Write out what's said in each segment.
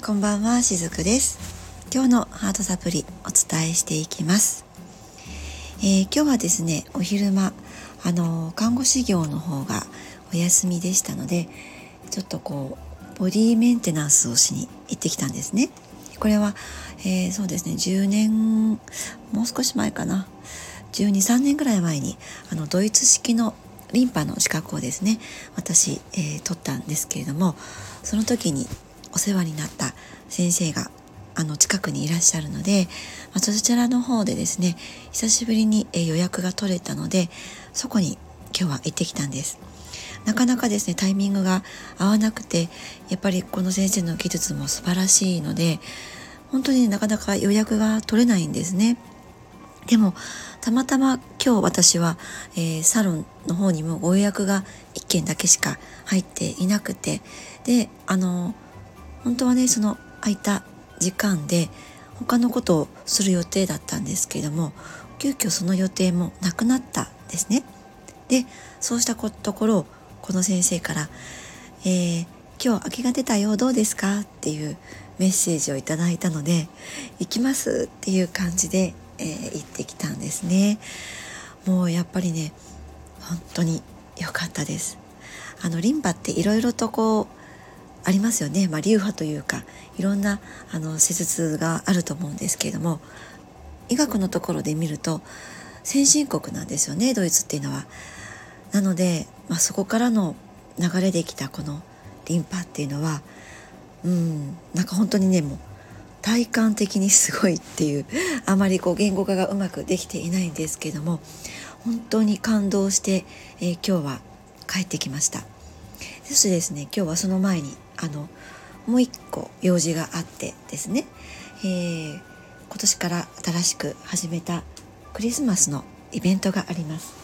こんばんはしずくです。今日のハートサプリお伝えしていきます、えー、今日はですねお昼間あの看護師業の方がお休みでしたのでちょっとこうボディメンテナンスをしに行ってきたんですね。これは、えー、そうですね10年もう少し前かな。123年ぐらい前にあのドイツ式のリンパの資格をですね私、えー、取ったんですけれどもその時にお世話になった先生があの近くにいらっしゃるので、まあ、そちらの方でですね久しぶりに、え予約が取れたのでそこに今日は行ってきたんです。なかなかですねタイミングが合わなくてやっぱりこの先生の技術も素晴らしいので本当になかなか予約が取れないんですね。でもたまたま今日私は、えー、サロンの方にもご予約が1件だけしか入っていなくてであの本当はねその空いた時間で他のことをする予定だったんですけれども急遽その予定もなくなったんですね。でそうしたところこの先生から「えー、今日空きが出たよどうですか?」っていうメッセージをいただいたので「行きます」っていう感じでえー、行ってきたんですねもうやっぱりね本当に良かったですあのリンパっていろいろとこうありますよね、まあ、流派というかいろんなあの施術があると思うんですけれども医学のところで見ると先進国なんですよねドイツっていうのは。なので、まあ、そこからの流れできたこのリンパっていうのはうんなんか本当にねもう体感的にすごいっていうあまりこう言語化がうまくできていないんですけども本当に感動して、えー、今日は帰ってきましたそしてですね今日はその前にあのもう一個用事があってですね、えー、今年から新しく始めたクリスマスのイベントがあります。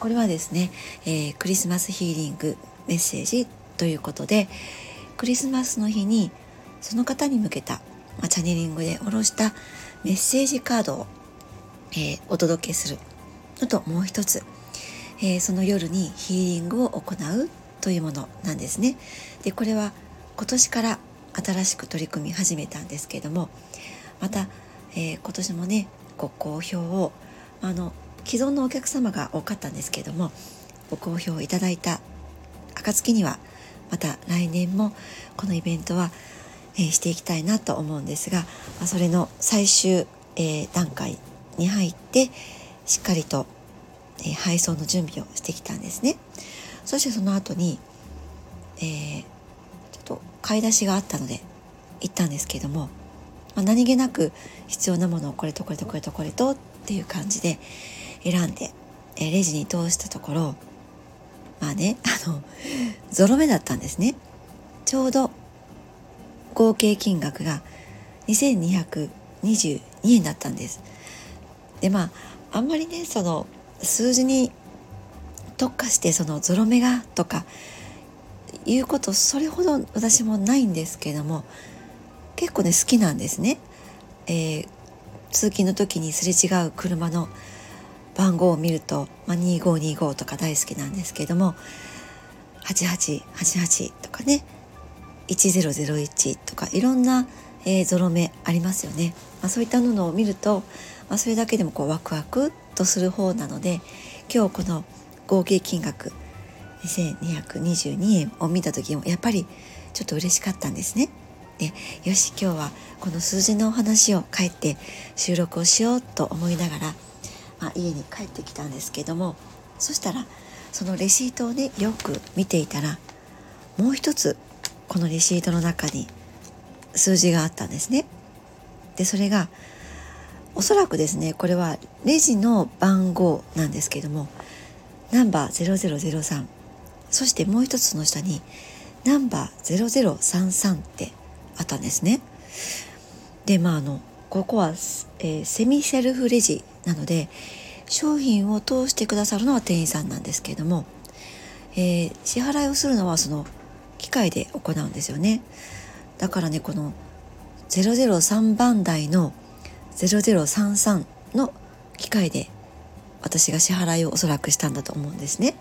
これはですね、えー、クリスマスヒーリングメッセージということでクリスマスの日にその方に向けたまあ、チャネリングで下ろしたメッセージカードを、えー、お届けするのともう一つ、えー、その夜にヒーリングを行うというものなんですね。でこれは今年から新しく取り組み始めたんですけれどもまた、えー、今年もねご好評をあの既存のお客様が多かったんですけれどもご好評いただいた暁にはまた来年もこのイベントはえしていきたいなと思うんですが、まそれの最終、え段階に入ってしっかりと、え配送の準備をしてきたんですね。そしてその後に、えー、ちょっと買い出しがあったので行ったんですけれども、まあ、何気なく必要なものをこれとこれとこれとこれとっていう感じで選んで、えレジに通したところまあねあのゾロ目だったんですね。ちょうど合計金額が2222円だったんです。でまああんまりねその数字に特化してそのゾロ目がとかいうことそれほど私もないんですけども結構ね好きなんですね。えー、通勤の時にすれ違う車の番号を見ると、まあ、2525とか大好きなんですけども8888とかね1001とかいろんな、えー、ゾロ目ありますよね、まあ、そういったのを見ると、まあ、それだけでもこうワクワクとする方なので今日この合計金額2222円を見た時もやっぱりちょっと嬉しかったんですね。でよし今日はこの数字のお話を帰って収録をしようと思いながら、まあ、家に帰ってきたんですけどもそしたらそのレシートをねよく見ていたらもう一つこのレシートの中に数字があったんですね。でそれがおそらくですねこれはレジの番号なんですけどもナンバー0003そしてもう一つの下にナンバー0033ってあったんですね。でまああのここは、えー、セミセルフレジなので商品を通してくださるのは店員さんなんですけれども、えー、支払いをするのはその機械で行うんですよねだからねこの003番台の0033の機械で私が支払いをおそらくしたんだと思うんですね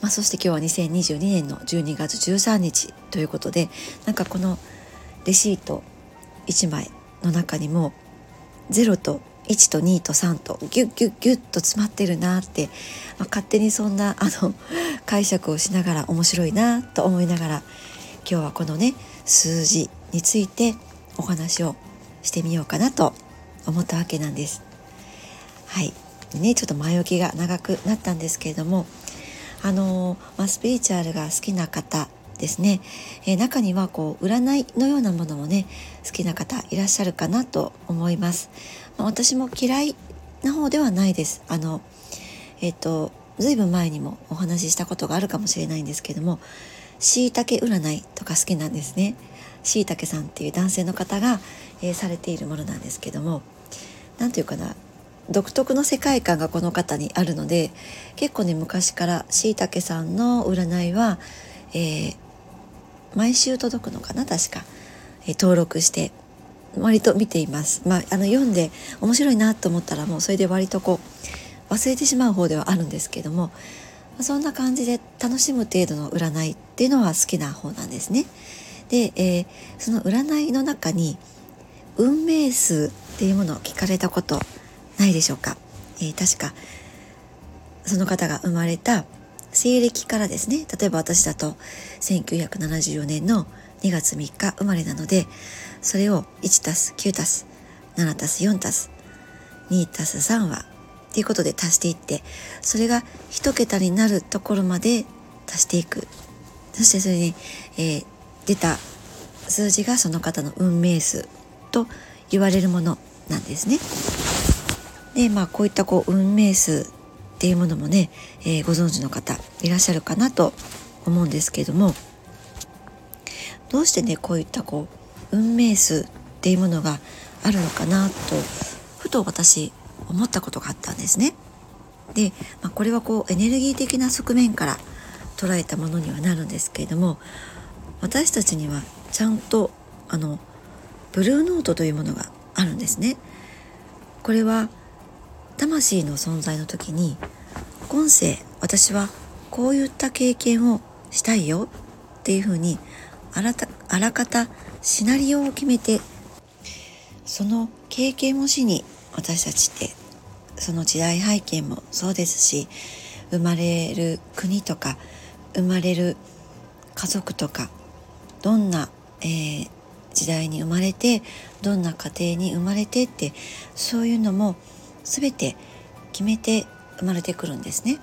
まあ、そして今日は2022年の12月13日ということでなんかこのレシート1枚の中にも0と1と2と3とギュッギュッギュッと詰まってるなって、まあ、勝手にそんなあの解釈をしながら面白いなと思いながら今日はこのね数字についてお話をしてみようかなと思ったわけなんです。はい。ね、ちょっと前置きが長くなったんですけれどもあのまあ、スピリチュアルが好きな方ですね、えー、中にはこう占いのようなものもね好きな方いらっしゃるかなと思います、まあ、私も嫌いな方ではないです。あのえっ、ー、とずいぶん前にもお話ししたことがあるかもしれないんですけどもしいたけ占いとか好きなんですね。しいたけさんっていう男性の方が、えー、されているものなんですけども何ていうかな独特の世界観がこの方にあるので結構ね昔からしいたけさんの占いは、えー、毎週届くのかな確か、えー、登録して割と見ています。まあ、あの読んで面白いなと思ったらもうそれで割とこう忘れてしまう方ではあるんですけどもそんな感じで楽しむ程度の占いっていうのは好きな方なんですね。で、えー、その占いの中に運命数っていうものを聞かれたことないでしょうか、えー、確かその方が生まれた西暦からですね。例えば私だと1974年の2月3日生まれなのでそれを1たす9たす7たす4たす2たす3はっていうことで足していってそれが1桁になるところまで足していく。そしてそれに、えー、出た数字がその方の運命数と言われるものなんですね。でまあこういったこう運命数っていうものもね、えー、ご存知の方いらっしゃるかなと思うんですけれどもどうしてねこういったこう運命数っていうものがあるのかなとふと私思ったことがあったんですね。で、まあ、これはこうエネルギー的な側面から捉えたものにはなるんですけれども私たちにはちゃんとあのブルーノートというものがあるんですね。これは魂の存在の時に今世私はこういった経験をしたいよっていうふうにあらあらかたシナリオを決めてその経験をしに私たちってその時代背景もそうですし生まれる国とか生まれる家族とかどんな、えー、時代に生まれてどんな家庭に生まれてってそういうのも全て決めて生まれてくるんですね。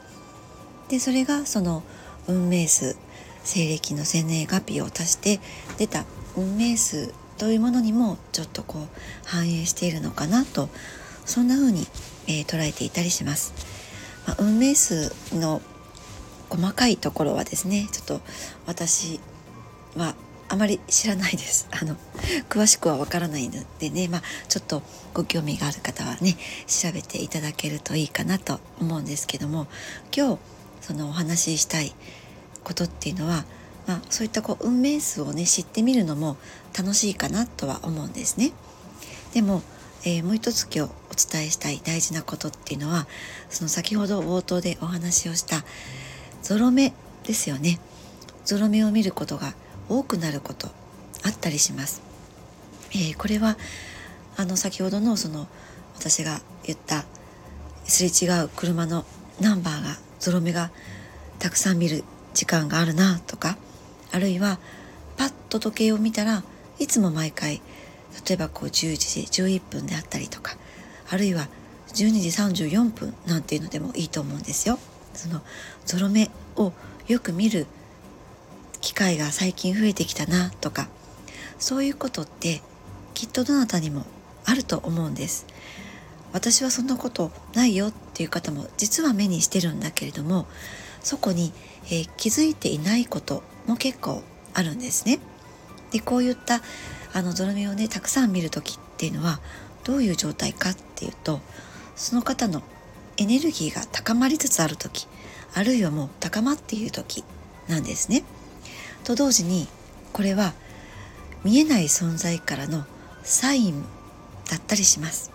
でそれがその運命数西暦の生年月日を足して出た運命数というものにもちょっとこう反映しているのかなとそんな風に、えー、捉えていたりします。まあ、運命数の細かいところはですねちょっと私はあまり知らないです。あの詳しくはわからないのでね、まあ、ちょっとご興味がある方はね調べていただけるといいかなと思うんですけども今日そのお話ししたいことっていうのは、まあ、そういったこう運命数をね知ってみるのも楽しいかなとは思うんですね。でも、えー、もう一つ今日お伝えしたい大事なことっていうのはその先ほど冒頭でお話をしたゾロ目ですよね。ゾロ目を見ることが多くなることあったりします。えー、これはあの先ほどのその私が言ったすれ違う車のナンバーがゾロ目がたくさん見る時間があるなとかあるいはパッと時計を見たらいつも毎回例えばこう11時11分であったりとかあるいは12時34分なんていうのでもいいと思うんですよ。そのゾロ目をよく見る機会が最近増えてきたなとかそういうことってきっとどなたにもあると思うんです私はそんなことないよっていう方も実は目にしてるんだけれどもそこに、えー、気づいていないことも結構あるんですねでこういったあのゾロ目をねたくさん見る時っていうのはどういう状態かっていうとその方のエネルギーが高まりつつある時あるいはもう高まっている時なんですね。と同時にこれは見えない存在からのサインだったりします。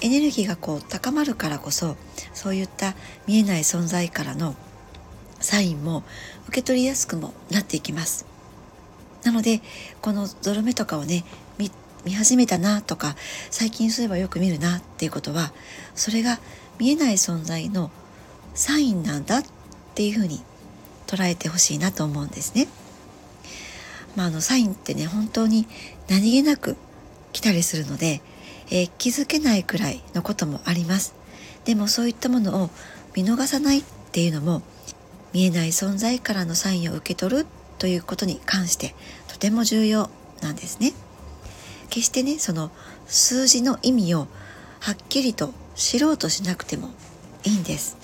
エネルギーがこう高まるからこそそういった見えない存在からのサインも受け取りやすくもなっていきます。なのでこのゾロ目とかをね見始めたなとか最近そういえばよく見るなっていうことはそれが見えない存在のサインなんだっていうふうに捉えてほしいなと思うんですね。まあ、あのサインってね本当に何気なく来たりするので、えー、気づけないくらいのこともあります。でもそういったものを見逃さないっていうのも見えない存在からのサインを受け取るということに関してとても重要なんですね。決してねその数字の意味をはっきりと知ろうとしなくてもいいんです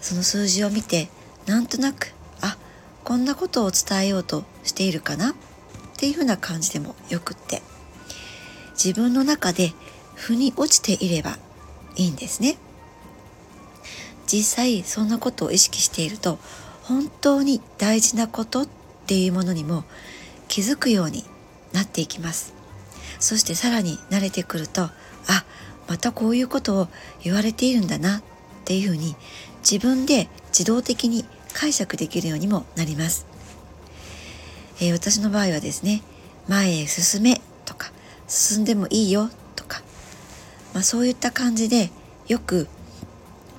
その数字を見てなんとなくあこんなことを伝えようとしているかな？っていうふうな感じでもよくって。自分の中で腑に落ちていればいいんですね。実際そんなことを意識していると本当に大事なことっていうものにも気づくようになっていきます。そしてさらに慣れてくるとあまたこういうことを言われているんだなっていうふうに自分で自動的に解釈できるようにもなります、えー、私の場合はですね前へ進めとか進んでもいいよとか、まあ、そういった感じでよく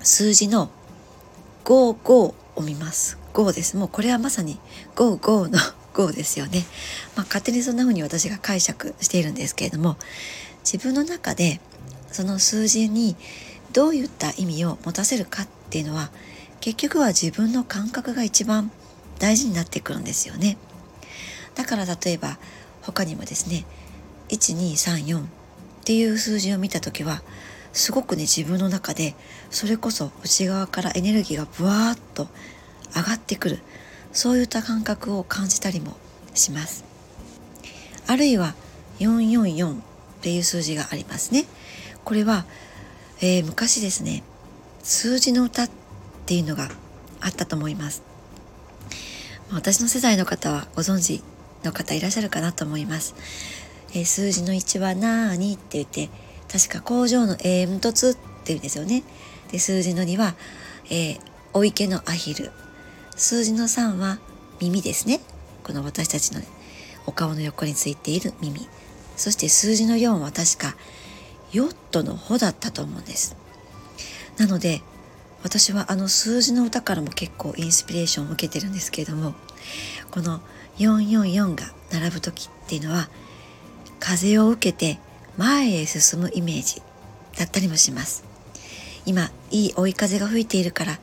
数字の55を見ます。5です。もうこれはまさに55の 5ですよね、まあ、勝手にそんな風に私が解釈しているんですけれども自分の中でその数字にどういった意味を持たせるかっていうのは結局は自分の感覚が一番大事になってくるんですよね。だから例えば他にもですね1234っていう数字を見た時はすごくね自分の中でそれこそ内側からエネルギーがブワーッと上がってくるそういった感覚を感じたりもします。あるいは444っていう数字がありますね。これは、えー、昔ですね数字の歌ってっていうのがあったと思います。私の世代の方はご存知の方いらっしゃるかなと思います、えー、数字の1は何って言って確か工場の煙突っていうんですよね。で数字の2は、えー、お池のアヒル。数字の3は耳ですね。この私たちのお顔の横についている耳。そして数字の4は確かヨットの穂だったと思うんです。なので私はあの数字の歌からも結構インスピレーションを受けてるんですけれどもこの444が並ぶ時っていうのは風を受けて前へ進むイメージだったりもします。今いい追い風が吹いているから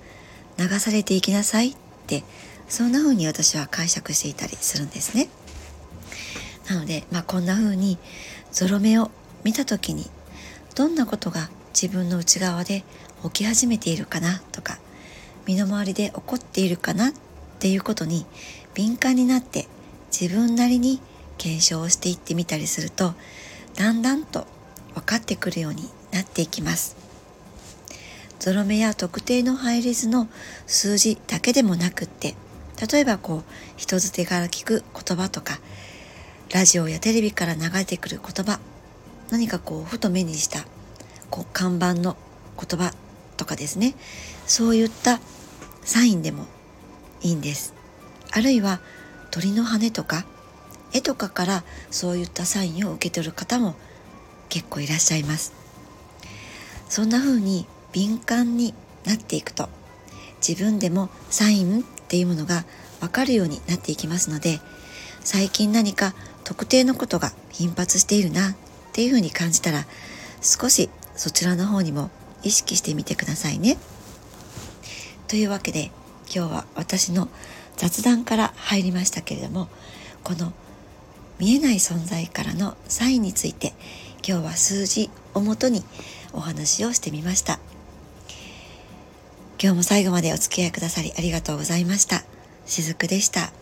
流されていきなさいってそんな風に私は解釈していたりするんですね。なので、まあ、こんな風にゾロ目を見た時にどんなことが自分の内側で起き始めているかなとか身の回りで起こっているかなっていうことに敏感になって自分なりに検証をしていってみたりするとだんだんと分かってくるようになっていきます。ゾロ目や特定の配列の数字だけでもなくって例えばこう人づてから聞く言葉とかラジオやテレビから流れてくる言葉何かこうふと目にしたこう看板の言葉とかですね。そういったサインでもいいんです。あるいは鳥の羽とか絵とかからそういったサインを受け取る方も結構いらっしゃいます。そんな風に敏感になっていくと自分でもサインっていうものがわかるようになっていきますので最近何か特定のことが頻発しているなっていうふうに感じたら少しそちらの方にも意識してみてくださいね。というわけで今日は私の雑談から入りましたけれどもこの見えない存在からのサインについて今日は数字をもとにお話をしてみました。今日も最後までお付き合いくださりありがとうございました。しずくでした。